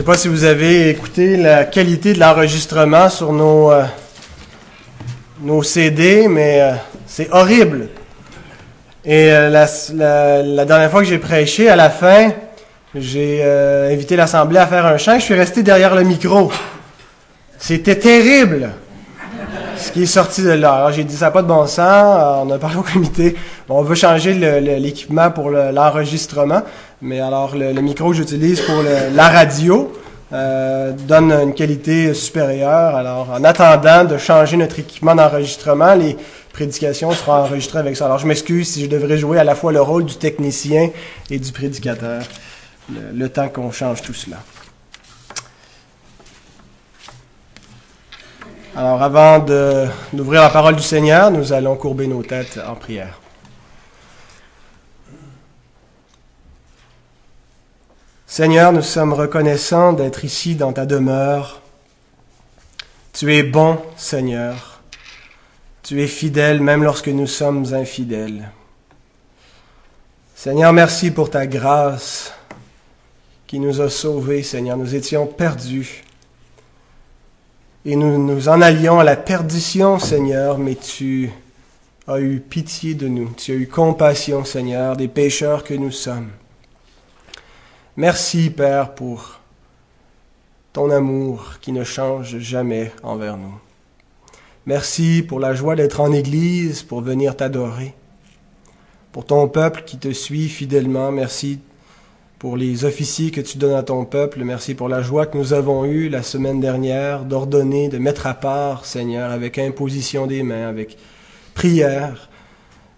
Je sais pas si vous avez écouté la qualité de l'enregistrement sur nos, euh, nos CD, mais euh, c'est horrible. Et euh, la, dernière fois que j'ai prêché, à la fin, j'ai invité l'Assemblée à faire un chant. Je suis resté derrière le micro. C'était terrible ce qui est sorti de là. Alors j'ai dit ça n'a pas de bon sens. On a parlé au comité. Bon, on veut changer l'équipement pour le- l'enregistrement. Mais alors le, micro que j'utilise pour la radio euh, donne une qualité supérieure. Alors en attendant de changer notre équipement d'enregistrement, les prédications seront enregistrées avec ça. Alors je m'excuse si je devrais jouer à la fois le rôle du technicien et du prédicateur le, temps qu'on change tout cela. Alors avant d'ouvrir la parole du Seigneur, nous allons courber nos têtes en prière. Seigneur, nous sommes reconnaissants d'être ici dans ta demeure. Tu es bon, Seigneur. Tu es fidèle même lorsque nous sommes infidèles. Seigneur, merci pour ta grâce qui nous a sauvés, Seigneur. Nous étions perdus et nous nous en allions à la perdition, Seigneur, mais tu as eu pitié de nous. Tu as eu compassion, Seigneur, des pécheurs que nous sommes. Merci, Père, pour ton amour qui ne change jamais envers nous. Merci pour la joie d'être en Église, pour venir t'adorer. Pour ton peuple qui te suit fidèlement, merci pour les officiers que tu donnes à ton peuple. Merci pour la joie que nous avons eue la semaine dernière d'ordonner, de mettre à part, Seigneur, avec imposition des mains, avec prière,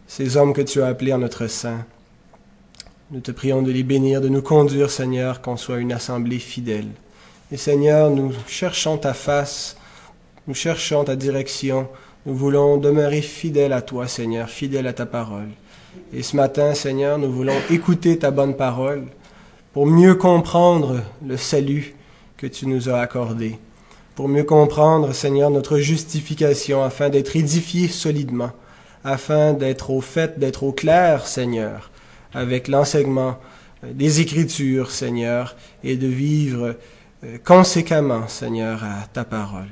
ces hommes que tu as appelés en notre sein. Nous te prions de les bénir, de nous conduire, Seigneur, qu'on soit une assemblée fidèle. Et Seigneur, nous cherchons ta face, nous cherchons ta direction, nous voulons demeurer fidèles à toi, Seigneur, fidèles à ta parole. Et ce matin, Seigneur, nous voulons écouter ta bonne parole pour mieux comprendre le salut que tu nous as accordé, pour mieux comprendre, Seigneur, notre justification, afin d'être édifiés solidement, afin d'être au fait, d'être au clair, Seigneur, avec l'enseignement des Écritures, Seigneur, et de vivre euh, conséquemment, Seigneur, à ta parole.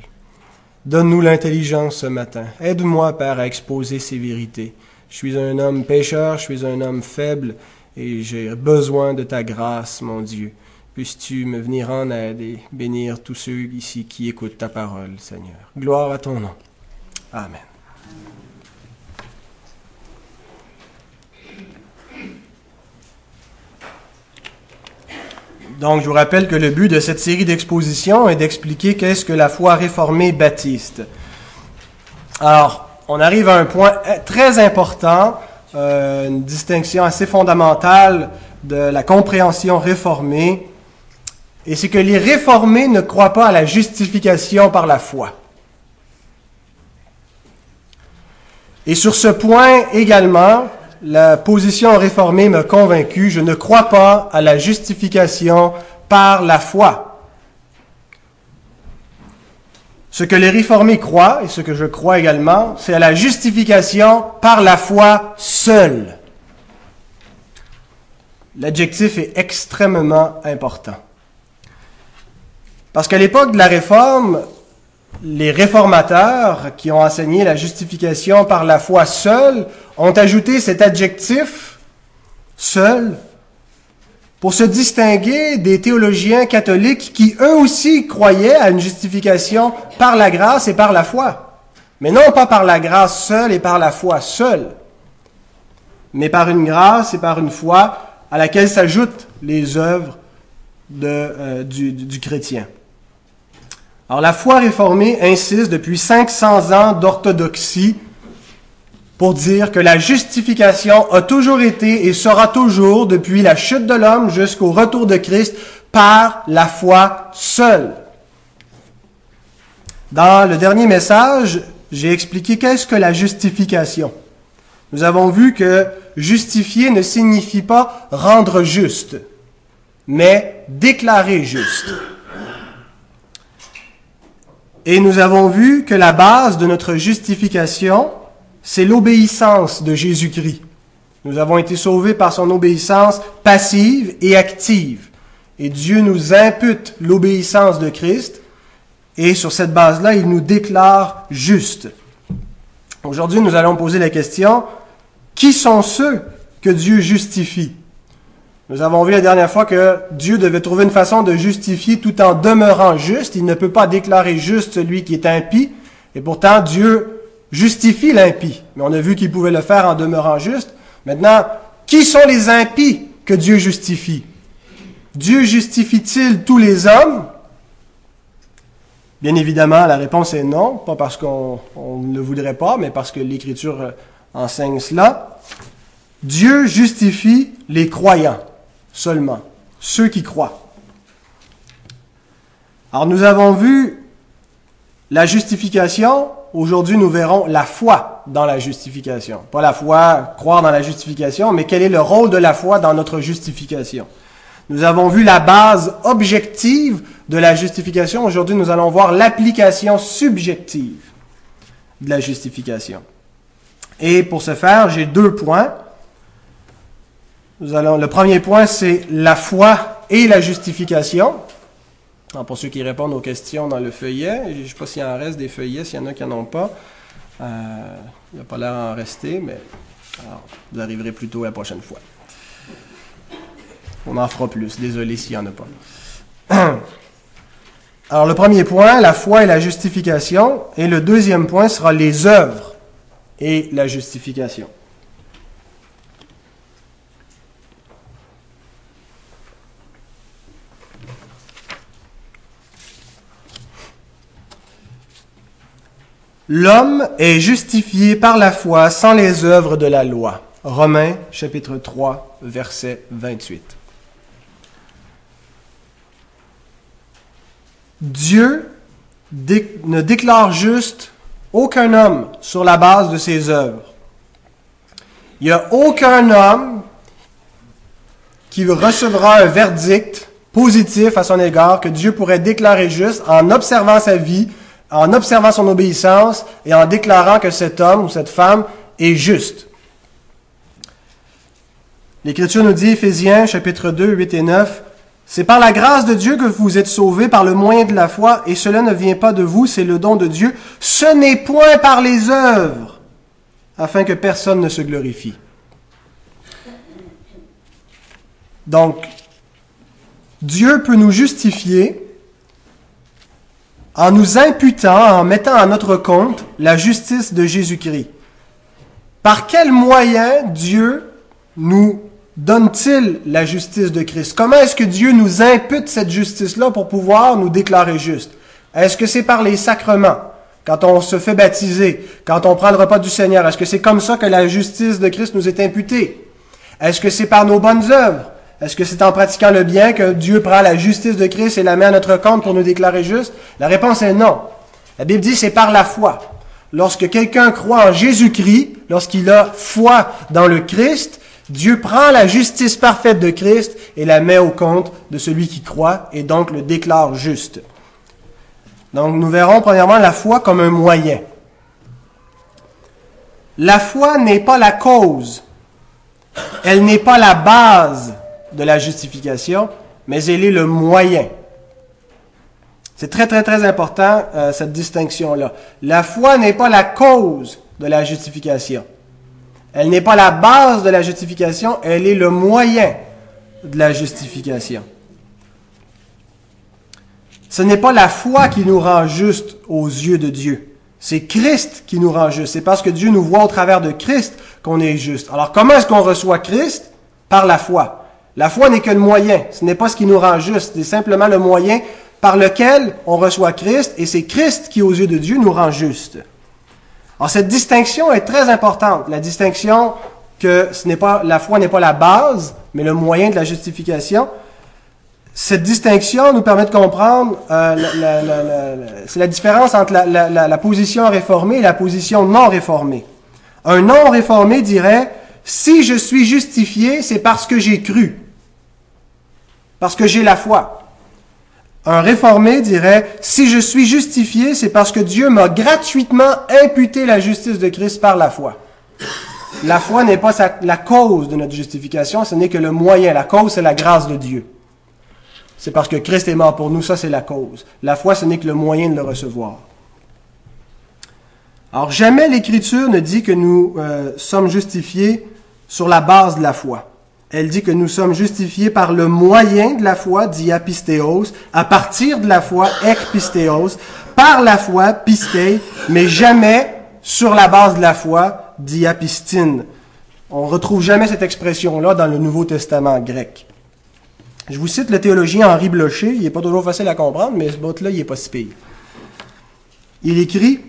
Donne-nous l'intelligence ce matin. Aide-moi, Père, à exposer ces vérités. Je suis un homme pécheur, je suis un homme faible, et j'ai besoin de ta grâce, mon Dieu. Puisses-tu me venir en aide et bénir tous ceux ici qui écoutent ta parole, Seigneur. Gloire à ton nom. Amen. Donc, je vous rappelle que le but de cette série d'expositions est d'expliquer qu'est-ce que la foi réformée baptiste. Alors, on arrive à un point euh, très important, euh, une distinction assez fondamentale de la compréhension réformée, et c'est que les réformés ne croient pas à la justification par la foi. Et sur ce point également, la position réformée m'a convaincu, je ne crois pas à la justification par la foi. Ce que les réformés croient, et ce que je crois également, c'est à la justification par la foi seule. L'adjectif est extrêmement important. Parce qu'à l'époque de la Réforme, les réformateurs qui ont enseigné la justification par la foi seule ont ajouté cet adjectif seul pour se distinguer des théologiens catholiques qui eux aussi croyaient à une justification par la grâce et par la foi. Mais non pas par la grâce seule et par la foi seule, mais par une grâce et par une foi à laquelle s'ajoutent les œuvres euh, du chrétien. Alors la foi réformée insiste depuis 500 ans d'orthodoxie pour dire que la justification a toujours été et sera toujours, depuis la chute de l'homme jusqu'au retour de Christ, par la foi seule. Dans le dernier message, j'ai expliqué qu'est-ce que la justification. Nous avons vu que justifier ne signifie pas rendre juste, mais déclarer juste. Et nous avons vu que la base de notre justification, c'est l'obéissance de Jésus-Christ. Nous avons été sauvés par son obéissance passive et active. et Dieu nous impute l'obéissance de Christ, et sur cette base-là, il nous déclare juste. Aujourd'hui, nous allons poser la question, qui sont ceux que Dieu justifie? Nous avons vu la dernière fois que Dieu devait trouver une façon de justifier tout en demeurant juste. Il ne peut pas déclarer juste celui qui est impie, et pourtant Dieu justifie l'impie. Mais on a vu qu'il pouvait le faire en demeurant juste. Maintenant, qui sont les impies que Dieu justifie? Dieu justifie-t-il tous les hommes? Bien évidemment, la réponse est non, pas parce qu'on ne le voudrait pas, mais parce que l'Écriture euh, enseigne cela. Dieu justifie les croyants seulement, ceux qui croient. Alors nous avons vu la justification, aujourd'hui nous verrons la foi dans la justification. Pas la foi, croire dans la justification, mais quel est le rôle de la foi dans notre justification? Nous avons vu la base objective de la justification. Aujourd'hui, nous allons voir l'application subjective de la justification. Et pour ce faire, j'ai deux points. Nous allons, le premier point, c'est la foi et la justification. Alors pour ceux qui répondent aux questions dans le feuillet, je ne sais pas s'il en reste des feuillets, s'il y en a qui n'en ont pas. Euh, il n'y a pas l'air d'en rester, mais vous arriverez plutôt la prochaine fois. On en fera plus. Désolé s'il n'y en a pas. Alors le premier point, la foi et la justification. Et le deuxième point sera les œuvres et la justification. L'homme est justifié par la foi sans les œuvres de la loi. Romains chapitre 3 verset 28. Dieu ne déclare juste aucun homme sur la base de ses œuvres. Il n'y a aucun homme qui recevra un verdict positif à son égard que Dieu pourrait déclarer juste en observant sa vie, en observant son obéissance et en déclarant que cet homme ou cette femme est juste. L'Écriture nous dit, Éphésiens chapitre 2, 8 et 9, c'est par la grâce de Dieu que vous êtes sauvés par le moyen de la foi, et cela ne vient pas de vous, c'est le don de Dieu. Ce n'est point par les œuvres, afin que personne ne se glorifie. Donc, Dieu peut nous justifier en nous imputant, en mettant à notre compte la justice de Jésus-Christ. Par quel moyen Dieu nous donne-t-il la justice de Christ? Comment est-ce que Dieu nous impute cette justice-là pour pouvoir nous déclarer juste Est-ce que c'est par les sacrements? Quand on se fait baptiser, quand on prend le repas du Seigneur, est-ce que c'est comme ça que la justice de Christ nous est imputée? Est-ce que c'est par nos bonnes œuvres? Est-ce que c'est en pratiquant le bien que Dieu prend la justice de Christ et la met à notre compte pour nous déclarer juste? La réponse est non. La Bible dit c'est par la foi. Lorsque quelqu'un croit en Jésus-Christ, lorsqu'il a foi dans le Christ, Dieu prend la justice parfaite de Christ et la met au compte de celui qui croit et donc le déclare juste. Donc nous verrons premièrement la foi comme un moyen. La foi n'est pas la cause, elle n'est pas la base de la justification, mais elle est le moyen. C'est très très très important euh, cette distinction-là. La foi n'est pas la cause de la justification. Elle n'est pas la base de la justification, elle est le moyen de la justification. Ce n'est pas la foi qui nous rend juste aux yeux de Dieu. C'est Christ qui nous rend juste. C'est parce que Dieu nous voit au travers de Christ qu'on est juste. Alors comment est-ce qu'on reçoit Christ? Par la foi. La foi n'est que le moyen. Ce n'est pas ce qui nous rend juste. C'est simplement le moyen par lequel on reçoit Christ et c'est Christ qui, aux yeux de Dieu, nous rend juste. Alors cette distinction est très importante. La distinction que la foi n'est pas la base, mais le moyen de la justification. Cette distinction nous permet de comprendre euh, la différence entre la, position réformée et la position non réformée. Un non réformé dirait si je suis justifié, c'est parce que j'ai cru, parce que j'ai la foi. Un réformé dirait, si je suis justifié, c'est parce que Dieu m'a gratuitement imputé la justice de Christ par la foi. La foi n'est pas la cause de notre justification, ce n'est que le moyen. La cause, c'est la grâce de Dieu. c'est parce que Christ est mort pour nous, ça c'est la cause. La foi, ce n'est que le moyen de le recevoir. Alors jamais l'Écriture ne dit que nous euh, sommes justifiés sur la base de la foi. Elle dit que nous sommes justifiés par le moyen de la foi, diapistéos, à partir de la foi, ekpistéos, par la foi, pisté, mais jamais sur la base de la foi, diapistine. On retrouve jamais cette expression-là dans le Nouveau Testament grec. Je vous cite le théologien Henri Blocher, il n'est pas toujours facile à comprendre, mais ce bout-là, il n'est pas si pire. Il écrit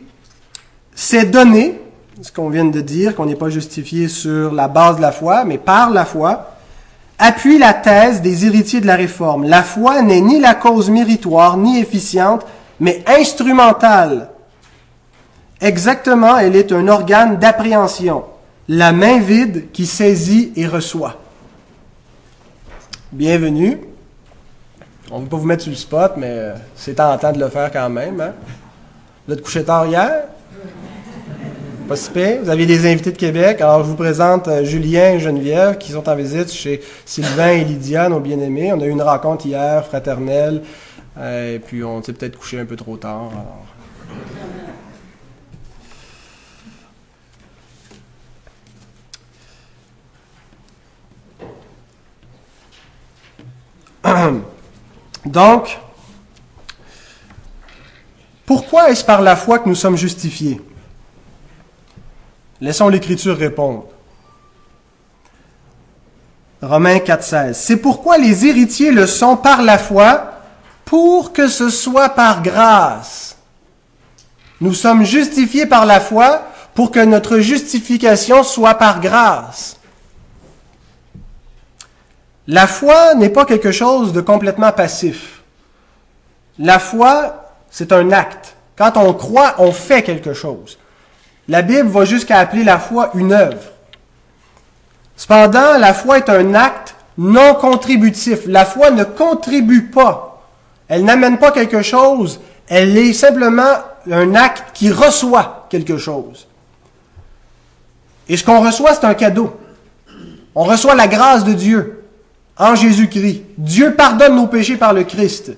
Ces données, ce qu'on vient de dire, qu'on n'est pas justifié sur la base de la foi, mais par la foi, appuient la thèse des héritiers de la réforme. La foi n'est ni la cause méritoire, ni efficiente, mais instrumentale. Exactement, elle est un organe d'appréhension, la main vide qui saisit et reçoit bienvenue. On ne veut pas vous mettre sur le spot, mais c'est tentant de le faire quand même. Hein? Vous êtes couché tard hier? Vous aviez des invités de Québec. Alors, je vous présente euh, Julien et Geneviève qui sont en visite chez Sylvain et Lydia, nos bien-aimés. On a eu une rencontre hier, fraternelle. Euh, et puis, on s'est peut-être couché un peu trop tard. Donc, pourquoi est-ce par la foi que nous sommes justifiés? Laissons l'Écriture répondre. Romains 4.16. C'est pourquoi les héritiers le sont par la foi, pour que ce soit par grâce. Nous sommes justifiés par la foi pour que notre justification soit par grâce. La foi n'est pas quelque chose de complètement passif. La foi, c'est un acte. Quand on croit, on fait quelque chose. La Bible va jusqu'à appeler la foi une œuvre. Cependant, la foi est un acte non contributif. La foi ne contribue pas. Elle n'amène pas quelque chose. Elle est simplement un acte qui reçoit quelque chose. Et ce qu'on reçoit, c'est un cadeau. On reçoit la grâce de Dieu en Jésus-Christ. Dieu pardonne nos péchés par le Christ.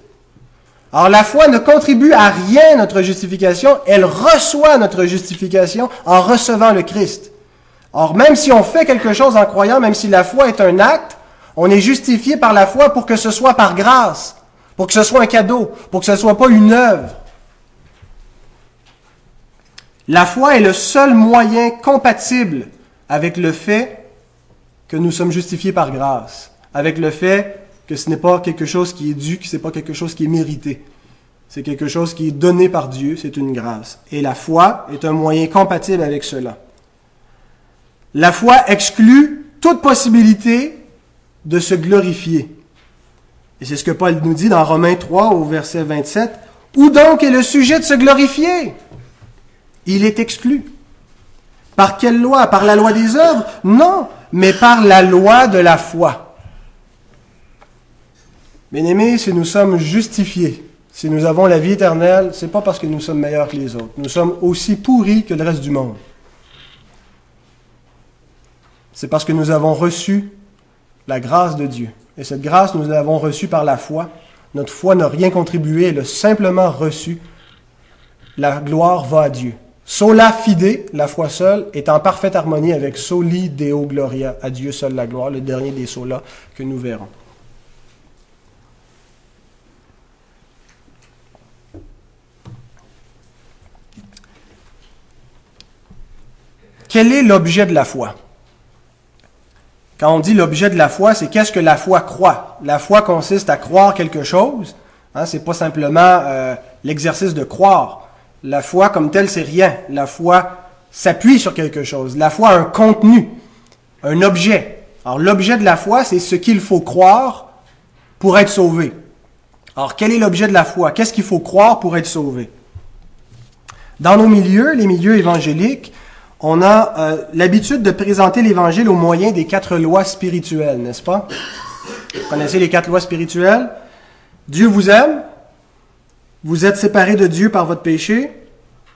Alors la foi ne contribue à rien notre justification, elle reçoit notre justification en recevant le Christ. Or, même si on fait quelque chose en croyant, même si la foi est un acte, on est justifié par la foi pour que ce soit par grâce, pour que ce soit un cadeau, pour que ce ne soit pas une œuvre. La foi est le seul moyen compatible avec le fait que nous sommes justifiés par grâce avec le fait que ce n'est pas quelque chose qui est dû, que ce n'est pas quelque chose qui est mérité. C'est quelque chose qui est donné par Dieu, c'est une grâce. Et la foi est un moyen compatible avec cela. La foi exclut toute possibilité de se glorifier. Et c'est ce que Paul nous dit dans Romains 3 au verset 27. Où donc est le sujet de se glorifier? Il est exclu. Par quelle loi? Par la loi des œuvres? Non, mais par la loi de la foi. Bien-aimés, si nous sommes justifiés, si nous avons la vie éternelle, c'est pas parce que nous sommes meilleurs que les autres. Nous sommes aussi pourris que le reste du monde. C'est parce que nous avons reçu la grâce de Dieu. Et cette grâce, nous l'avons reçue par la foi. Notre foi n'a rien contribué, elle a simplement reçu. La gloire va à Dieu. Sola fide, la foi seule, est en parfaite harmonie avec soli deo gloria, à Dieu seul la gloire, le dernier des solas que nous verrons. Quel est l'objet de la foi? Quand on dit l'objet de la foi, c'est qu'est-ce que la foi croit? La foi consiste à croire quelque chose. Hein, c'est pas simplement euh, l'exercice de croire. La foi comme telle, c'est rien. La foi s'appuie sur quelque chose. La foi a un contenu, un objet. Alors l'objet de la foi, c'est ce qu'il faut croire pour être sauvé. Alors quel est l'objet de la foi? Qu'est-ce qu'il faut croire pour être sauvé? Dans nos milieux, les milieux évangéliques, on a euh, l'habitude de présenter l'Évangile au moyen des quatre lois spirituelles, n'est-ce pas? Vous connaissez les quatre lois spirituelles? Dieu vous aime, vous êtes séparés de Dieu par votre péché,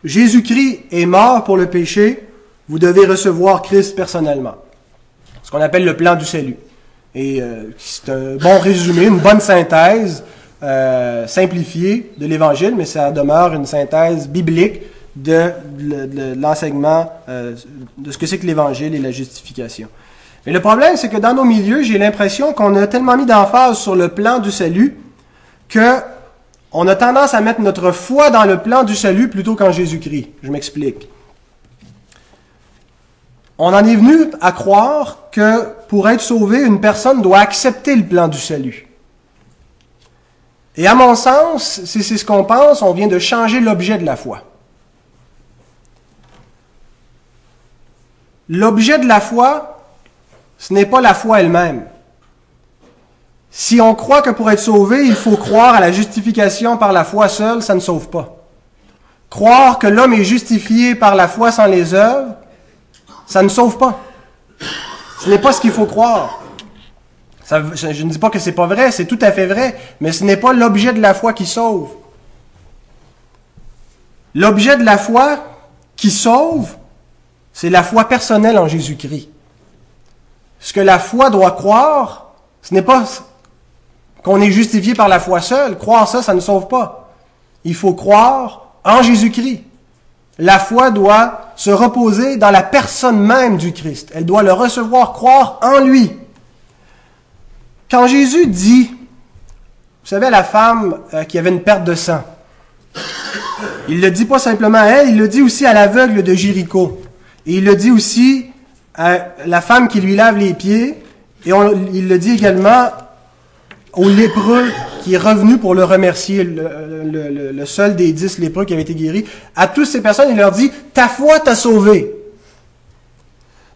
Jésus-Christ est mort pour le péché, vous devez recevoir Christ personnellement. Ce qu'on appelle le plan du salut. Et euh, c'est un bon résumé, une bonne synthèse euh, simplifiée de l'Évangile, mais ça demeure une synthèse biblique de, l'enseignement euh, de ce que c'est que l'Évangile et la justification. Mais le problème, c'est que dans nos milieux, j'ai l'impression qu'on a tellement mis d'emphase sur le plan du salut que on a tendance à mettre notre foi dans le plan du salut plutôt qu'en Jésus-Christ. Je m'explique. On en est venu à croire que pour être sauvé, une personne doit accepter le plan du salut. Et à mon sens, si c'est ce qu'on pense, on vient de changer l'objet de la foi. L'objet de la foi, ce n'est pas la foi elle-même. Si on croit que pour être sauvé, il faut croire à la justification par la foi seule, ça ne sauve pas. Croire que l'homme est justifié par la foi sans les œuvres, ça ne sauve pas. Ce n'est pas ce qu'il faut croire. je ne dis pas que c'est pas vrai, c'est tout à fait vrai, mais ce n'est pas l'objet de la foi qui sauve. L'objet de la foi qui sauve, c'est la foi personnelle en Jésus-Christ. Ce que la foi doit croire, ce n'est pas qu'on est justifié par la foi seule. Croire ça, ça ne sauve pas. Il faut croire en Jésus-Christ. La foi doit se reposer dans la personne même du Christ. Elle doit le recevoir, croire en lui. Quand Jésus dit, vous savez, la femme euh, qui avait une perte de sang, il le dit pas simplement à elle, il le dit aussi à l'aveugle de Jéricho. Et il le dit aussi à la femme qui lui lave les pieds. Et il le dit également au lépreux qui est revenu pour le remercier, le, seul des dix lépreux qui avait été guéri, à toutes ces personnes, il leur dit, ta foi t'a sauvé.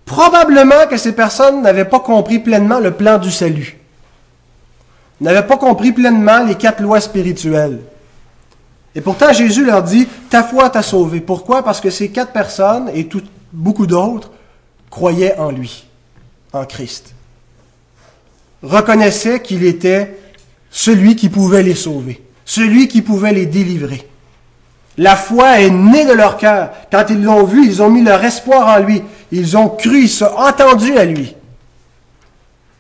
Probablement que ces personnes n'avaient pas compris pleinement le plan du salut. N'avaient pas compris pleinement les quatre lois spirituelles. Et pourtant, Jésus leur dit, ta foi t'a sauvé. Pourquoi? Parce que ces quatre personnes et beaucoup d'autres croyaient en lui, en Christ reconnaissaient qu'il était celui qui pouvait les sauver, celui qui pouvait les délivrer. La foi est née de leur cœur. Quand ils l'ont vu, ils ont mis leur espoir en lui. Ils ont cru, ils sont entendus à lui.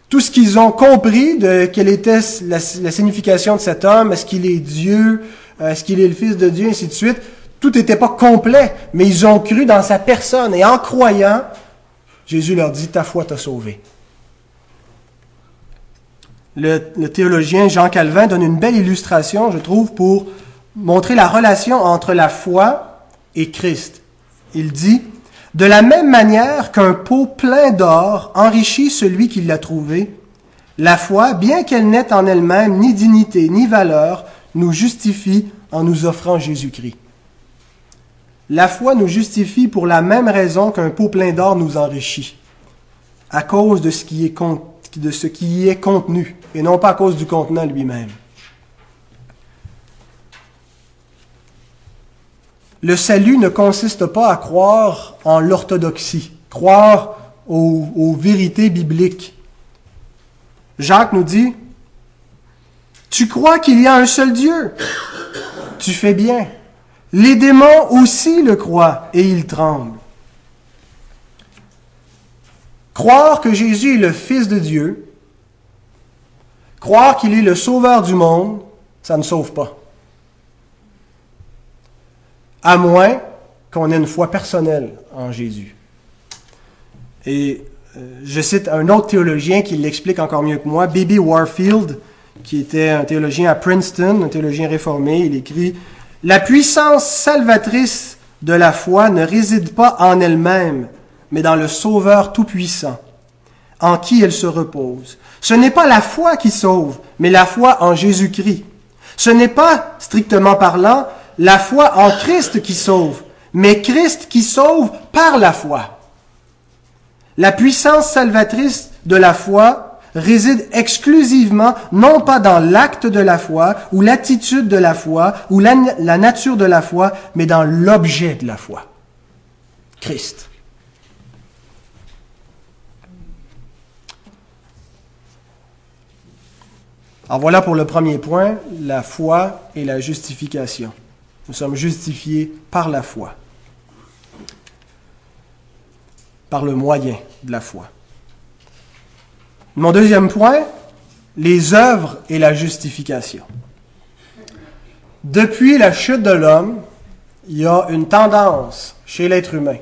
Tout ce qu'ils ont compris de quelle était la, signification de cet homme, est-ce qu'il est Dieu, est-ce qu'il est le Fils de Dieu, ainsi de suite, tout n'était pas complet, mais ils ont cru dans sa personne. Et en croyant, Jésus leur dit, ta foi t'a sauvé le, théologien Jean Calvin donne une belle illustration, je trouve, pour montrer la relation entre la foi et Christ. Il dit, De la même manière qu'un pot plein d'or enrichit celui qui l'a trouvé, la foi, bien qu'elle n'ait en elle-même ni dignité ni valeur, nous justifie en nous offrant Jésus-Christ. La foi nous justifie pour la même raison qu'un pot plein d'or nous enrichit, à cause de ce qui y est contenu, et non pas à cause du contenant lui-même. Le salut ne consiste pas à croire en l'orthodoxie, croire aux, vérités bibliques. Jacques nous dit, tu crois qu'il y a un seul Dieu? Tu fais bien. Les démons aussi le croient et ils tremblent. Croire que Jésus est le Fils de Dieu, croire qu'il est le Sauveur du monde, ça ne sauve pas. À moins qu'on ait une foi personnelle en Jésus. Et euh, je cite un autre théologien qui l'explique encore mieux que moi, Baby Warfield, qui était un théologien à Princeton, un théologien réformé. Il écrit La puissance salvatrice de la foi ne réside pas en elle-même, mais dans le Sauveur Tout-Puissant, en qui elle se repose. Ce n'est pas la foi qui sauve, mais la foi en Jésus-Christ. Ce n'est pas, strictement parlant, la foi en Christ qui sauve, mais Christ qui sauve par la foi. La puissance salvatrice de la foi réside exclusivement non pas dans l'acte de la foi ou l'attitude de la foi ou la, nature de la foi, mais dans l'objet de la foi. Christ. Alors voilà pour le premier point, la foi et la justification. Nous sommes justifiés par la foi, par le moyen de la foi. Mon deuxième point, les œuvres et la justification. Depuis la chute de l'homme, il y a une tendance chez l'être humain.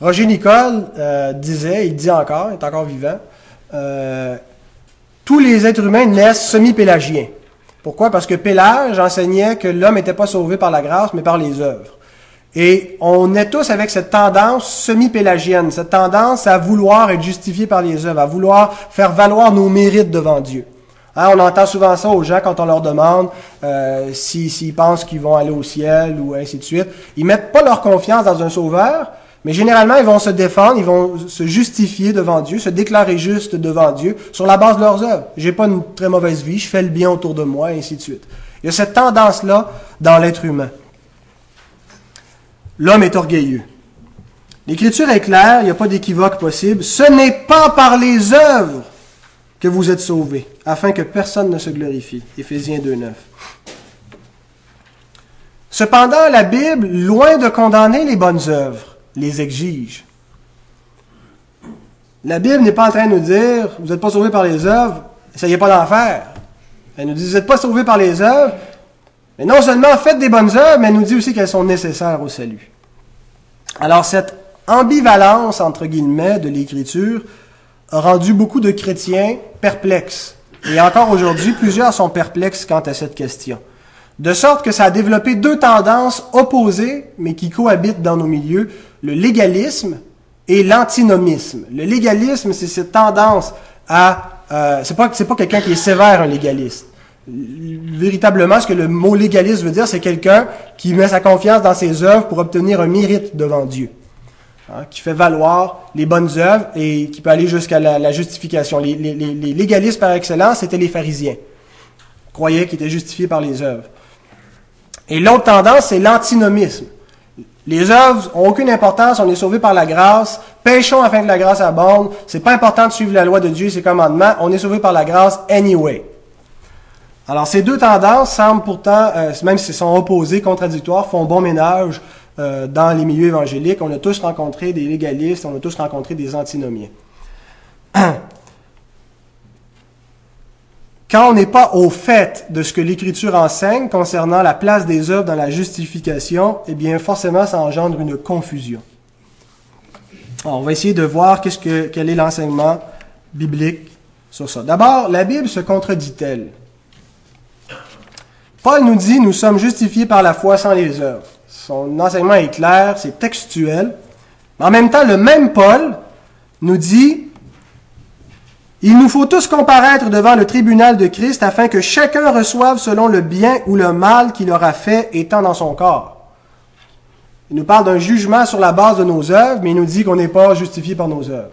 Roger Nicole euh, disait, il dit encore, il est encore vivant, euh, tous les êtres humains naissent semi-pélagiens. Pourquoi? Parce que Pélage enseignait que l'homme n'était pas sauvé par la grâce, mais par les œuvres. Et on est tous avec cette tendance semi-pélagienne, cette tendance à vouloir être justifié par les œuvres, à vouloir faire valoir nos mérites devant Dieu. Hein, on entend souvent ça aux gens quand on leur demande euh, s'ils pensent qu'ils vont aller au ciel ou ainsi de suite. Ils mettent pas leur confiance dans un sauveur, mais généralement ils vont se défendre, ils vont se justifier devant Dieu, se déclarer juste devant Dieu sur la base de leurs œuvres. J'ai pas une très mauvaise vie, je fais le bien autour de moi, ainsi de suite. Il y a cette tendance-là dans l'être humain. L'homme est orgueilleux. L'Écriture est claire, il n'y a pas d'équivoque possible. Ce n'est pas par les œuvres que vous êtes sauvés, afin que personne ne se glorifie. Éphésiens 2.9. Cependant, la Bible, loin de condamner les bonnes œuvres, les exige. La Bible n'est pas en train de nous dire, vous n'êtes pas sauvés par les œuvres, essayez pas d'en faire. Elle nous dit, vous n'êtes pas sauvés par les œuvres, mais non seulement faites des bonnes œuvres, mais elle nous dit aussi qu'elles sont nécessaires au salut. Alors cette ambivalence, entre guillemets, de l'Écriture a rendu beaucoup de chrétiens perplexes. Et encore aujourd'hui, plusieurs sont perplexes quant à cette question. De sorte que ça a développé deux tendances opposées, mais qui cohabitent dans nos milieux, le légalisme et l'antinomisme. Le légalisme, c'est cette tendance à... Euh, c'est pas, pas quelqu'un qui est sévère, un légaliste. Véritablement, ce que le mot légaliste veut dire, c'est quelqu'un qui met sa confiance dans ses œuvres pour obtenir un mérite devant Dieu. Hein, qui fait valoir les bonnes œuvres et qui peut aller jusqu'à la, justification. Les, les, les, légalistes par excellence, c'était les pharisiens. Ils croyaient qu'ils étaient justifiés par les œuvres. Et l'autre tendance, c'est l'antinomisme. Les œuvres ont aucune importance, on est sauvé par la grâce, péchons afin que la grâce abonde, c'est pas important de suivre la loi de Dieu et ses commandements, on est sauvé par la grâce anyway. Alors ces deux tendances semblent pourtant, euh, même si elles sont opposées, contradictoires, font bon ménage euh, dans les milieux évangéliques. On a tous rencontré des légalistes, on a tous rencontré des antinomiens. Quand on n'est pas au fait de ce que l'Écriture enseigne concernant la place des œuvres dans la justification, eh bien forcément ça engendre une confusion. Alors, on va essayer de voir qu'est-ce que, quel est l'enseignement biblique sur ça. D'abord, la Bible se contredit-elle? Paul nous dit, nous sommes justifiés par la foi sans les œuvres. Son enseignement est clair, c'est textuel. Mais en même temps, le même Paul nous dit, il nous faut tous comparaître devant le tribunal de Christ afin que chacun reçoive selon le bien ou le mal qu'il aura fait étant dans son corps. Il nous parle d'un jugement sur la base de nos œuvres, mais il nous dit qu'on n'est pas justifié par nos œuvres.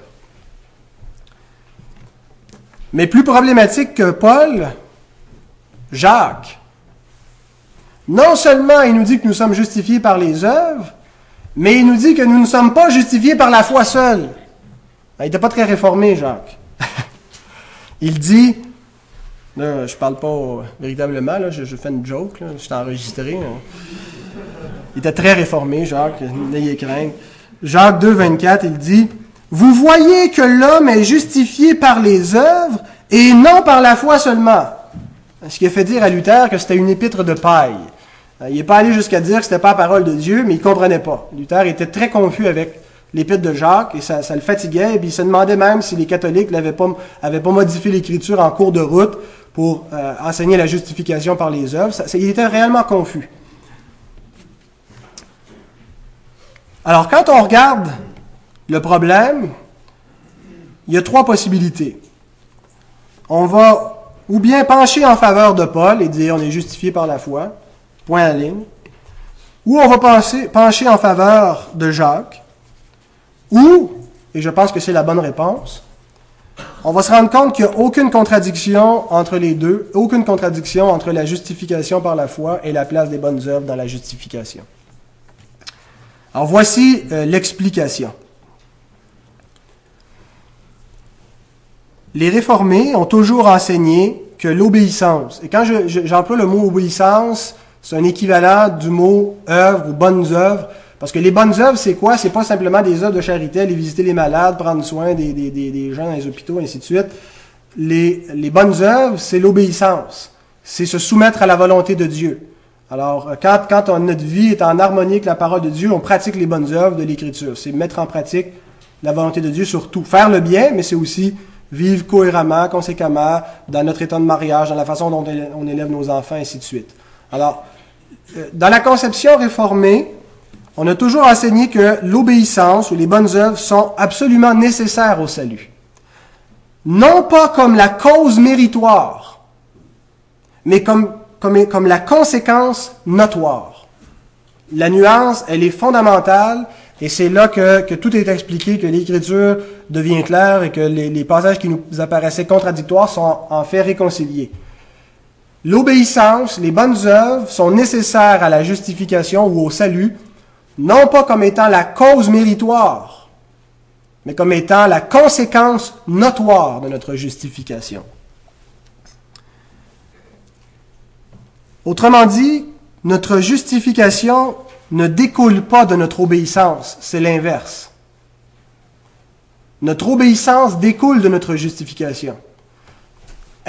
Mais plus problématique que Paul, Jacques, non seulement il nous dit que nous sommes justifiés par les œuvres, mais il nous dit que nous ne sommes pas justifiés par la foi seule. Il n'était pas très réformé, Jacques. il dit, là, je parle pas véritablement, là, je, fais une joke, je suis enregistré. Il était très réformé, Jacques, n'ayez crainte. Jacques 2, 24, il dit, Vous voyez que l'homme est justifié par les œuvres et non par la foi seulement. Ce qui a fait dire à Luther que c'était une épître de paille. Euh, il n'est pas allé jusqu'à dire que ce n'était pas la parole de Dieu, mais il ne comprenait pas. Luther était très confus avec l'épître de Jacques et ça, le fatiguait. Et il se demandait même si les catholiques n'avaient pas, avaient pas modifié l'écriture en cours de route pour euh, enseigner la justification par les œuvres. il était réellement confus. Alors quand on regarde le problème, il y a trois possibilités. On va ou bien pencher en faveur de Paul et dire on est justifié par la foi point à ligne, ou on va pencher, en faveur de Jacques, ou, et je pense que c'est la bonne réponse, on va se rendre compte qu'il n'y a aucune contradiction entre les deux, aucune contradiction entre la justification par la foi et la place des bonnes œuvres dans la justification. Alors voici euh, l'explication. Les réformés ont toujours enseigné que l'obéissance, et quand j'emploie le mot obéissance, c'est un équivalent du mot œuvre ou bonnes œuvres. Parce que les bonnes œuvres, c'est quoi? C'est pas simplement des œuvres de charité, aller visiter les malades, prendre soin des, des, des, gens dans les hôpitaux, ainsi de suite. les, les bonnes œuvres, c'est l'obéissance. C'est se soumettre à la volonté de Dieu. Alors, quand, quand notre vie est en harmonie avec la parole de Dieu, on pratique les bonnes œuvres de l'Écriture. C'est mettre en pratique la volonté de Dieu surtout. Faire le bien, mais c'est aussi vivre cohéremment, conséquemment, dans notre état de mariage, dans la façon dont on élève nos enfants, ainsi de suite. Alors, euh, dans la conception réformée, on a toujours enseigné que l'obéissance ou les bonnes œuvres sont absolument nécessaires au salut. Non pas comme la cause méritoire, mais comme, comme, comme la conséquence notoire. La nuance, elle est fondamentale et c'est là que, que, tout est expliqué, que l'Écriture devient claire et que les, les, passages qui nous apparaissaient contradictoires sont en fait réconciliés. L'obéissance, les bonnes œuvres sont nécessaires à la justification ou au salut, non pas comme étant la cause méritoire, mais comme étant la conséquence notoire de notre justification. Autrement dit, notre justification ne découle pas de notre obéissance, c'est l'inverse. Notre obéissance découle de notre justification.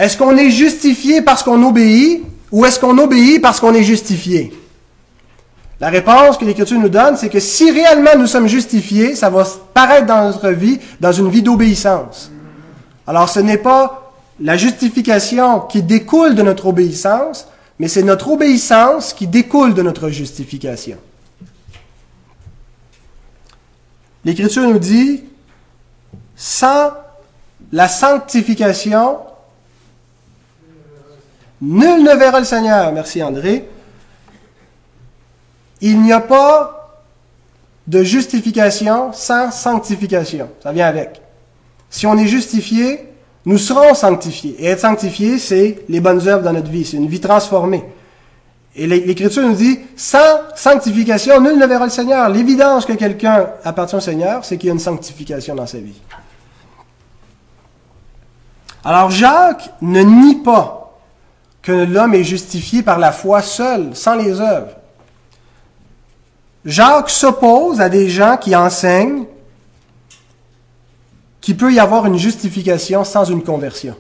Est-ce qu'on est justifié parce qu'on obéit ou est-ce qu'on obéit parce qu'on est justifié? La réponse que l'Écriture nous donne, c'est que si réellement nous sommes justifiés, ça va paraître dans notre vie, dans une vie d'obéissance. Alors ce n'est pas la justification qui découle de notre obéissance, mais c'est notre obéissance qui découle de notre justification. L'Écriture nous dit, sans la sanctification, Nul ne verra le Seigneur. Merci André. Il n'y a pas de justification sans sanctification. Ça vient avec. Si on est justifié, nous serons sanctifiés. Et être sanctifié, c'est les bonnes œuvres dans notre vie. C'est une vie transformée. Et l'Écriture nous dit, sans sanctification, nul ne verra le Seigneur. L'évidence que quelqu'un appartient au Seigneur, c'est qu'il y a une sanctification dans sa vie. Alors Jacques ne nie pas que l'homme est justifié par la foi seul, sans les œuvres. Jacques s'oppose à des gens qui enseignent qu'il peut y avoir une justification sans une conversion.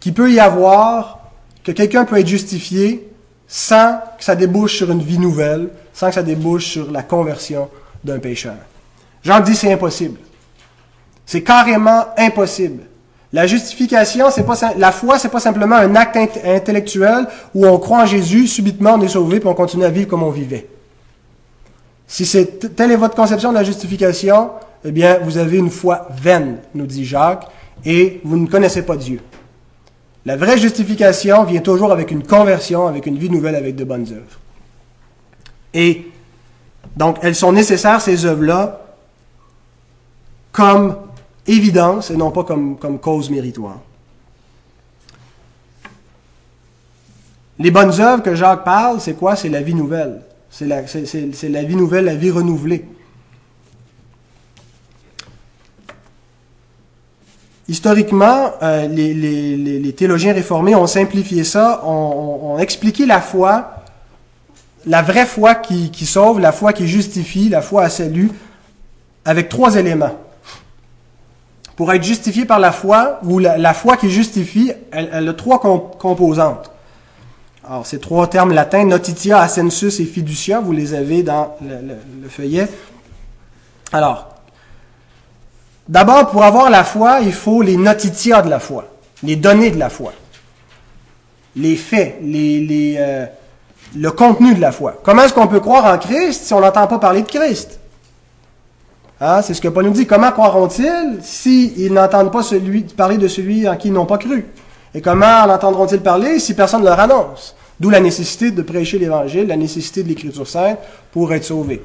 Qu'il peut y avoir, que quelqu'un peut être justifié sans que ça débouche sur une vie nouvelle, sans que ça débouche sur la conversion d'un pécheur. Jacques dit c'est impossible. C'est carrément impossible. La justification, c'est pas la foi, c'est pas simplement un acte intellectuel où on croit en Jésus, subitement on est sauvé puis on continue à vivre comme on vivait. Si c'est telle est votre conception de la justification, eh bien vous avez une foi vaine, nous dit Jacques, et vous ne connaissez pas Dieu. La vraie justification vient toujours avec une conversion, avec une vie nouvelle, avec de bonnes œuvres. Et donc elles sont nécessaires ces œuvres-là comme évidence et non pas comme, comme cause méritoire. Les bonnes œuvres que Jacques parle, c'est quoi? C'est la vie nouvelle. C'est la, la, vie nouvelle, la vie renouvelée. Historiquement, euh, les, les, les, théologiens réformés ont simplifié ça, ont, ont, expliqué la foi, la vraie foi qui, qui sauve, la foi qui justifie, la foi à salut, avec trois éléments. Pour être justifié par la foi, ou la, foi qui justifie, elle, a trois composantes. Alors, ces trois termes latins, notitia, ascensus et fiducia, vous les avez dans le, feuillet. Alors, d'abord, pour avoir la foi, il faut les notitia de la foi, les données de la foi, les faits, les, euh, le contenu de la foi. Comment est-ce qu'on peut croire en Christ si on n'entend pas parler de Christ? Ah, c'est ce que Paul nous dit. Comment croiront-ils s'ils n'entendent pas celui, parler de celui en qui ils n'ont pas cru? Et comment l'entendront-ils parler si personne ne leur annonce? D'où la nécessité de prêcher l'Évangile, la nécessité de l'Écriture sainte pour être sauvé.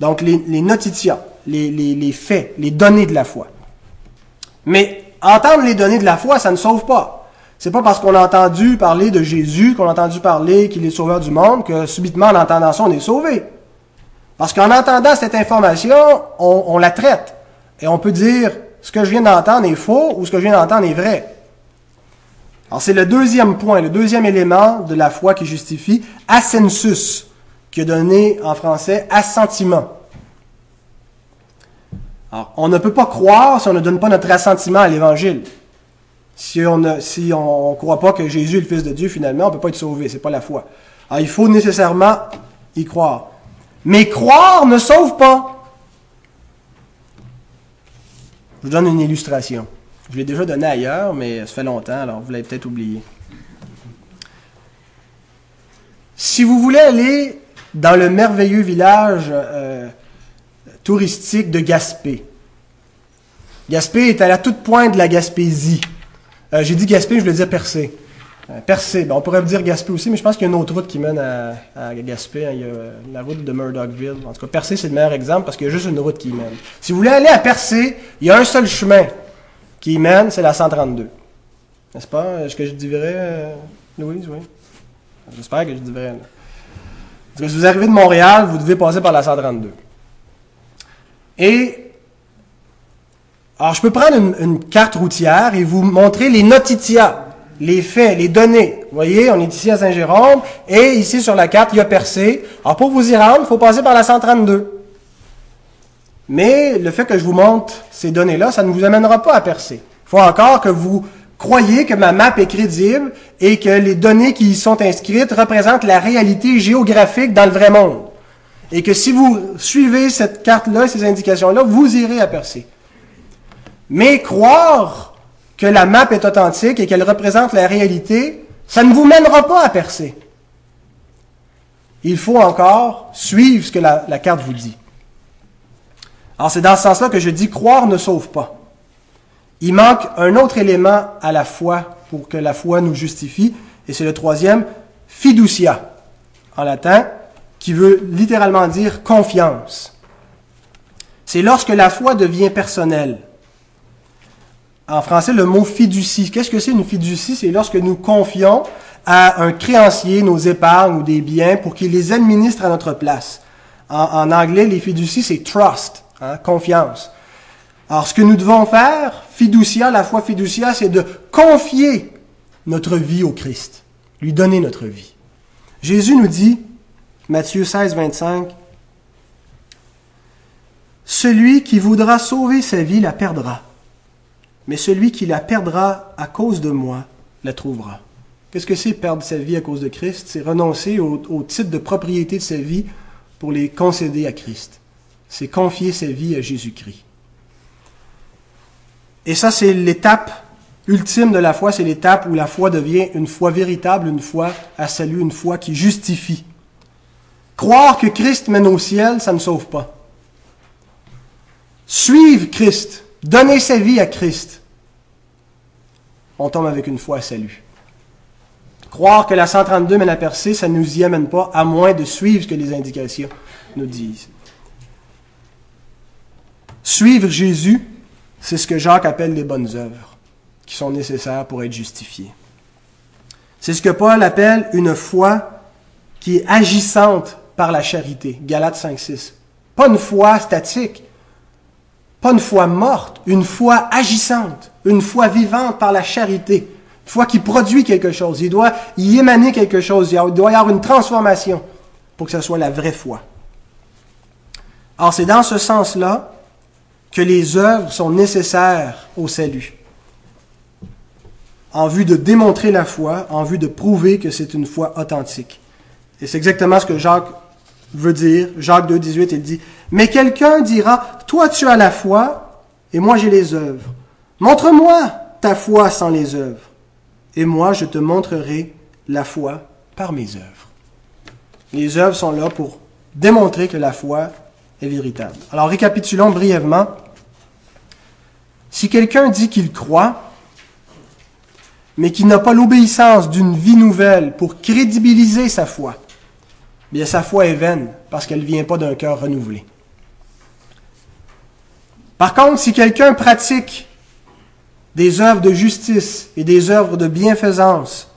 Donc, les, les notitia, les faits, les données de la foi. Mais entendre les données de la foi, ça ne sauve pas. C'est pas parce qu'on a entendu parler de Jésus, qu'on a entendu parler qu'il est sauveur du monde, que subitement, en entendant ça, on est sauvé. Parce qu'en entendant cette information, on, la traite. Et on peut dire, ce que je viens d'entendre est faux ou ce que je viens d'entendre est vrai. Alors c'est le deuxième point, le deuxième élément de la foi qui justifie, assensus, qui est donné en français assentiment. Alors, on ne peut pas croire si on ne donne pas notre assentiment à l'Évangile. Si on ne si on croit pas que Jésus est le Fils de Dieu, finalement, on peut pas être sauvé. C'est pas la foi. Alors, il faut nécessairement y croire. Mais croire ne sauve pas. Je vous donne une illustration. Je l'ai déjà donné ailleurs, mais ça fait longtemps, alors vous l'avez peut-être oublié. Si vous voulez aller dans le merveilleux village euh, touristique de Gaspé, Gaspé est à la toute pointe de la Gaspésie. Euh, J'ai dit Gaspé, je voulais dire Percé. Euh, Percé, ben, on pourrait dire Gaspé aussi, mais je pense qu'il y a une autre route qui mène à, Gaspé. hein. Il y a la route de Murdochville. En tout cas, Percé, c'est le meilleur exemple parce qu'il y a juste une route qui mène. Si vous voulez aller à Percé, il y a un seul chemin qui mène, c'est la 132. N'est-ce pas? Est-ce que je dirais, euh, Louise? Oui. J'espère que je dirais. Parce que si vous arrivez de Montréal, vous devez passer par la 132. Et alors, je peux prendre une, une carte routière et vous montrer les notitia, les faits, les données. Vous voyez, on est ici à Saint-Jérôme et ici sur la carte, il y a Percé. Alors, pour vous y rendre, il faut passer par la 132. Mais le fait que je vous montre ces données-là, ça ne vous amènera pas à Percé. Il faut encore que vous croyez que ma map est crédible et que les données qui y sont inscrites représentent la réalité géographique dans le vrai monde. Et que si vous suivez cette carte-là, ces indications-là, vous irez à Percé. Mais croire que la map est authentique et qu'elle représente la réalité, ça ne vous mènera pas à percer. Il faut encore suivre ce que la, carte vous dit. Alors c'est dans ce sens-là que je dis croire ne sauve pas. Il manque un autre élément à la foi pour que la foi nous justifie, et c'est le troisième, fiducia, en latin, qui veut littéralement dire confiance. C'est lorsque la foi devient personnelle. En français, le mot fiducie. Qu'est-ce que c'est une fiducie? C'est lorsque nous confions à un créancier nos épargnes ou des biens pour qu'il les administre à notre place. En, anglais, les fiducies, c'est trust, hein, confiance. Alors, ce que nous devons faire, fiducia, la foi fiducia, c'est de confier notre vie au Christ, lui donner notre vie. Jésus nous dit, Matthieu 16, 25, Celui qui voudra sauver sa vie la perdra mais celui qui la perdra à cause de moi la trouvera. Qu'est-ce que c'est perdre sa vie à cause de Christ? C'est renoncer au, titre de propriété de sa vie pour les concéder à Christ. C'est confier sa vie à Jésus-Christ. Et ça, c'est l'étape ultime de la foi, c'est l'étape où la foi devient une foi véritable, une foi à salut, une foi qui justifie. Croire que Christ mène au ciel, ça ne sauve pas. Suivre Christ, donner sa vie à Christ, on tombe avec une foi à salut. Croire que la 132 mène à percer, ça ne nous y amène pas, à moins de suivre ce que les indications nous disent. Suivre Jésus, c'est ce que Jacques appelle les bonnes œuvres, qui sont nécessaires pour être justifiées. C'est ce que Paul appelle une foi qui est agissante par la charité. Galates 5.6. Pas une foi statique, pas une foi morte, une foi agissante, une foi vivante par la charité, une foi qui produit quelque chose. Il doit y émaner quelque chose, il doit y avoir une transformation pour que ce soit la vraie foi. Alors c'est dans ce sens-là que les œuvres sont nécessaires au salut, en vue de démontrer la foi, en vue de prouver que c'est une foi authentique. Et c'est exactement ce que Jacques veut dire. Jacques 2, 18, il dit, Mais quelqu'un dira, Toi tu as la foi, et moi j'ai les œuvres. Montre-moi ta foi sans les œuvres, et moi je te montrerai la foi par mes œuvres. Les œuvres sont là pour démontrer que la foi est véritable. Alors récapitulons brièvement. Si quelqu'un dit qu'il croit, mais qu'il n'a pas l'obéissance d'une vie nouvelle pour crédibiliser sa foi, sa foi est vaine parce qu'elle ne vient pas d'un cœur renouvelé. Par contre, si quelqu'un pratique des œuvres de justice et des œuvres de bienfaisance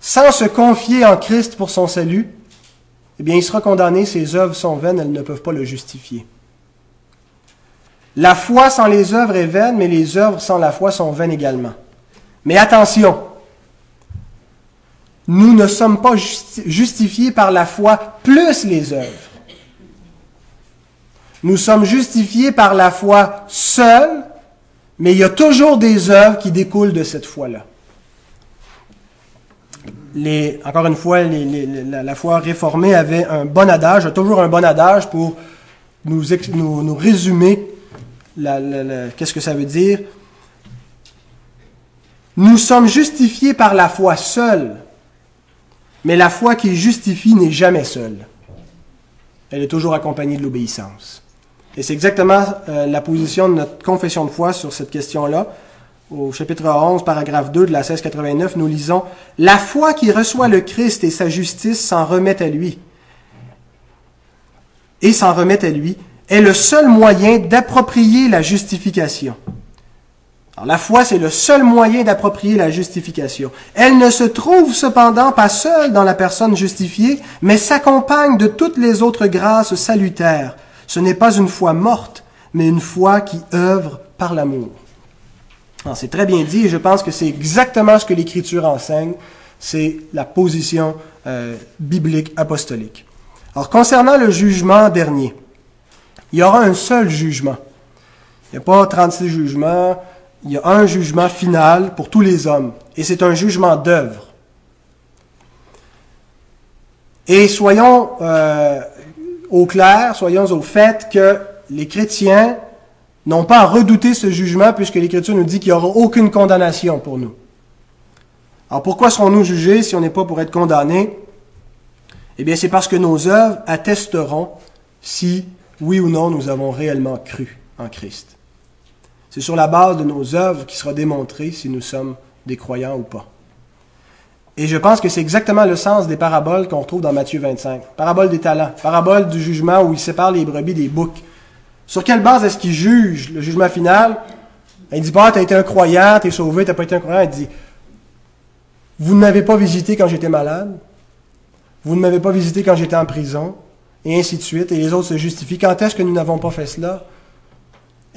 sans se confier en Christ pour son salut, eh bien, il sera condamné, ses œuvres sont vaines, elles ne peuvent pas le justifier. La foi sans les œuvres est vaine, mais les œuvres sans la foi sont vaines également. Mais attention, nous ne sommes pas justifiés par la foi plus les œuvres. Nous sommes justifiés par la foi seule, Mais il y a toujours des œuvres qui découlent de cette foi-là. Encore une fois, la, foi réformée avait un bon adage, toujours un bon adage pour nous, nous, résumer qu'est-ce que ça veut dire. Nous sommes justifiés par la foi seule, mais la foi qui justifie n'est jamais seule. Elle est toujours accompagnée de l'obéissance. Et c'est exactement euh, la position de notre confession de foi sur cette question-là. Au chapitre 11, paragraphe 2 de la 1689, nous lisons La foi qui reçoit le Christ et sa justice s'en remet à lui. Et s'en remet à lui est le seul moyen d'approprier la justification. La foi, c'est le seul moyen d'approprier la justification. Elle ne se trouve cependant pas seule dans la personne justifiée, mais s'accompagne de toutes les autres grâces salutaires ce n'est pas une foi morte, mais une foi qui œuvre par l'amour. C'est très bien dit et je pense que c'est exactement ce que l'Écriture enseigne. C'est la position euh, biblique apostolique. Alors concernant le jugement dernier, il y aura un seul jugement. Il n'y a pas 36 jugements, il y a un jugement final pour tous les hommes. Et c'est un jugement d'œuvre. Et soyons euh, au clair, soyons au fait que les chrétiens n'ont pas à redouter ce jugement puisque l'Écriture nous dit qu'il n'y aura aucune condamnation pour nous. Alors pourquoi serons-nous jugés si on n'est pas pour être condamnés? Eh bien c'est parce que nos œuvres attesteront si, oui ou non, nous avons réellement cru en Christ. C'est sur la base de nos œuvres qui sera démontré si nous sommes des croyants ou pas. Et je pense que c'est exactement le sens des paraboles qu'on retrouve dans Matthieu 25. Parabole des talents, parabole du jugement où il sépare les brebis des boucs. Sur quelle base est-ce qu'il juge le jugement final? Il dit pas, tu as été un croyant, tu es sauvé, tu n'as pas été un croyant. Il dit, vous ne m'avez pas visité quand j'étais malade, vous ne m'avez pas visité quand j'étais en prison, et ainsi de suite. Et les autres se justifient. Quand est-ce que nous n'avons pas fait cela?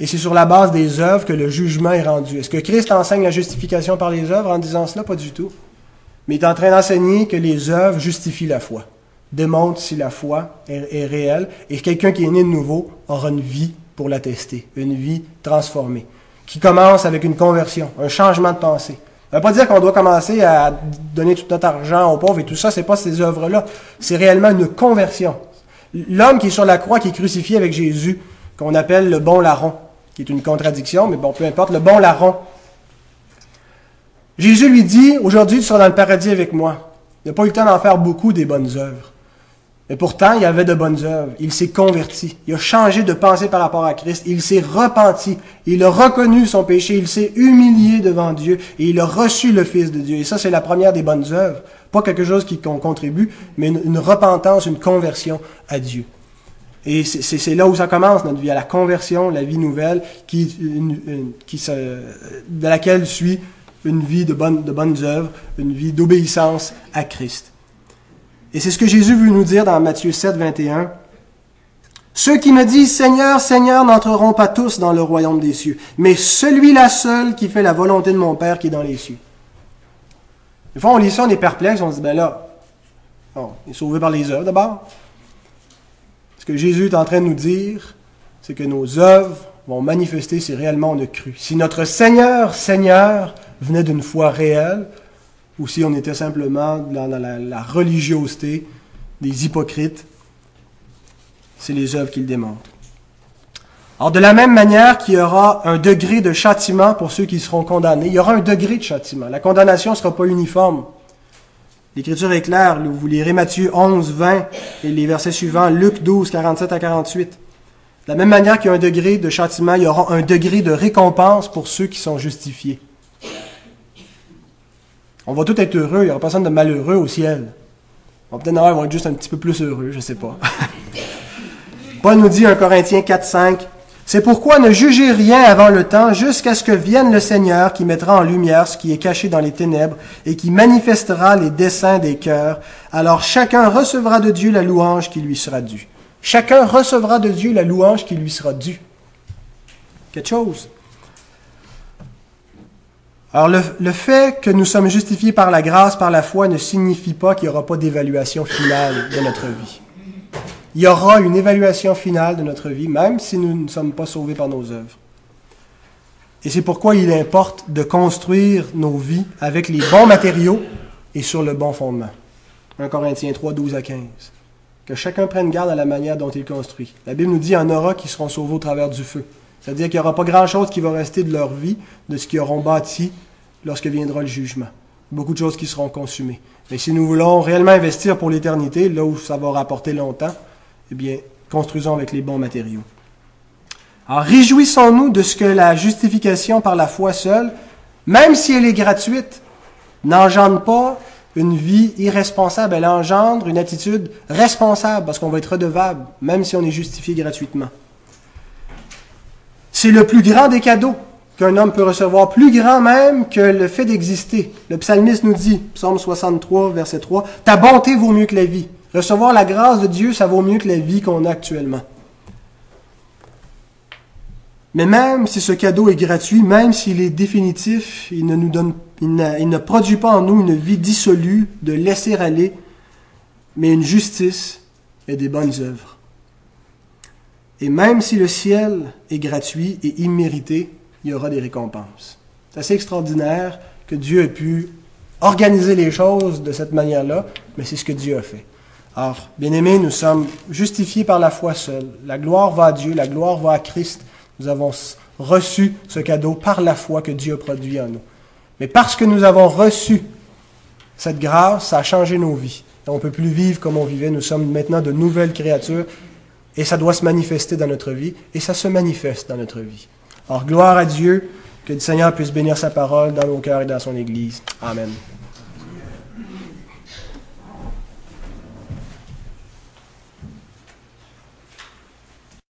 Et c'est sur la base des œuvres que le jugement est rendu. Est-ce que Christ enseigne la justification par les œuvres en disant cela? Pas du tout mais il est en train d'enseigner que les œuvres justifient la foi, démontrent si la foi est, réelle, et quelqu'un qui est né de nouveau aura une vie pour l'attester, une vie transformée, qui commence avec une conversion, un changement de pensée. Ça ne veut pas dire qu'on doit commencer à donner tout notre argent aux pauvres et tout ça, c'est pas ces œuvres-là. C'est réellement une conversion. L'homme qui est sur la croix, qui est crucifié avec Jésus, qu'on appelle le bon larron, qui est une contradiction, mais bon, peu importe, le bon larron, Jésus lui dit, aujourd'hui tu seras dans le paradis avec moi. Il n'a pas eu le temps d'en faire beaucoup des bonnes œuvres. Mais pourtant, il avait de bonnes œuvres. Il s'est converti. Il a changé de pensée par rapport à Christ. Il s'est repenti. Il a reconnu son péché. Il s'est humilié devant Dieu. Et il a reçu le Fils de Dieu. Et ça, c'est la première des bonnes œuvres. Pas quelque chose qui contribue, mais une, repentance, une conversion à Dieu. Et c'est là où ça commence, notre vie, à la conversion, la vie nouvelle, qui, qui de laquelle suit une vie de bonnes, de bonnes œuvres, une vie d'obéissance à Christ. Et c'est ce que Jésus veut nous dire dans Matthieu 7, 21. Ceux qui me disent Seigneur, Seigneur n'entreront pas tous dans le royaume des cieux, mais celui-là seul qui fait la volonté de mon Père qui est dans les cieux. Des fois, on lit ça, on est perplexe, on se dit, ben là, on est sauvé par les œuvres d'abord. Ce que Jésus est en train de nous dire, c'est que nos œuvres vont manifester si réellement on a cru. Si notre Seigneur, Seigneur, venait d'une foi réelle, ou si on était simplement dans la, religiosité des hypocrites. C'est les œuvres qu'il démontre. Alors de la même manière qu'il y aura un degré de châtiment pour ceux qui seront condamnés, il y aura un degré de châtiment. La condamnation ne sera pas uniforme. L'Écriture est claire. Vous lirez Matthieu 11, 20 et les versets suivants, Luc 12, 47 à 48. De la même manière qu'il y a un degré de châtiment, il y aura un degré de récompense pour ceux qui sont justifiés. On va tous être heureux, il n'y aura personne de malheureux au ciel. Peut-être avoir, ils vont être juste un petit peu plus heureux, je ne sais pas. Paul nous dit en Corinthiens 4, 5, C'est pourquoi ne jugez rien avant le temps, jusqu'à ce que vienne le Seigneur qui mettra en lumière ce qui est caché dans les ténèbres et qui manifestera les desseins des cœurs. Alors chacun recevra de Dieu la louange qui lui sera due. Chacun recevra de Dieu la louange qui lui sera due. Quelque chose. Alors le, fait que nous sommes justifiés par la grâce, par la foi, ne signifie pas qu'il n'y aura pas d'évaluation finale de notre vie. Il y aura une évaluation finale de notre vie, même si nous ne sommes pas sauvés par nos œuvres. Et c'est pourquoi il importe de construire nos vies avec les bons matériaux et sur le bon fondement. 1 Corinthiens 3, 12 à 15. Que chacun prenne garde à la manière dont il construit. La Bible nous dit qu'il y en aura qui seront sauvés au travers du feu. C'est-à-dire qu'il n'y aura pas grand-chose qui va rester de leur vie, de ce qu'ils auront bâti lorsque viendra le jugement. Beaucoup de choses qui seront consumées. Mais si nous voulons réellement investir pour l'éternité, là où ça va rapporter longtemps, eh bien, construisons avec les bons matériaux. Alors, réjouissons-nous de ce que la justification par la foi seule, même si elle est gratuite, n'engendre pas une vie irresponsable. Elle engendre une attitude responsable parce qu'on va être redevable, même si on est justifié gratuitement. C'est le plus grand des cadeaux qu'un homme peut recevoir, plus grand même que le fait d'exister. Le psalmiste nous dit, psaume 63, verset 3, Ta bonté vaut mieux que la vie. Recevoir la grâce de Dieu, ça vaut mieux que la vie qu'on a actuellement. Mais même si ce cadeau est gratuit, même s'il est définitif, il ne, il ne, produit pas en nous une vie dissolue, de laisser aller, mais une justice et des bonnes œuvres. Et même si le ciel est gratuit et immérité, il y aura des récompenses. C'est assez extraordinaire que Dieu ait pu organiser les choses de cette manière-là, mais c'est ce que Dieu a fait. Alors, bien-aimés, nous sommes justifiés par la foi seule. La gloire va à Dieu, la gloire va à Christ. Nous avons reçu ce cadeau par la foi que Dieu a produit en nous. Mais parce que nous avons reçu cette grâce, ça a changé nos vies. on ne peut plus vivre comme on vivait. Nous sommes maintenant de nouvelles créatures et ça doit se manifester dans notre vie et ça se manifeste dans notre vie. Alors, gloire à Dieu, que le Seigneur puisse bénir sa parole dans nos cœurs et dans son Église. Amen.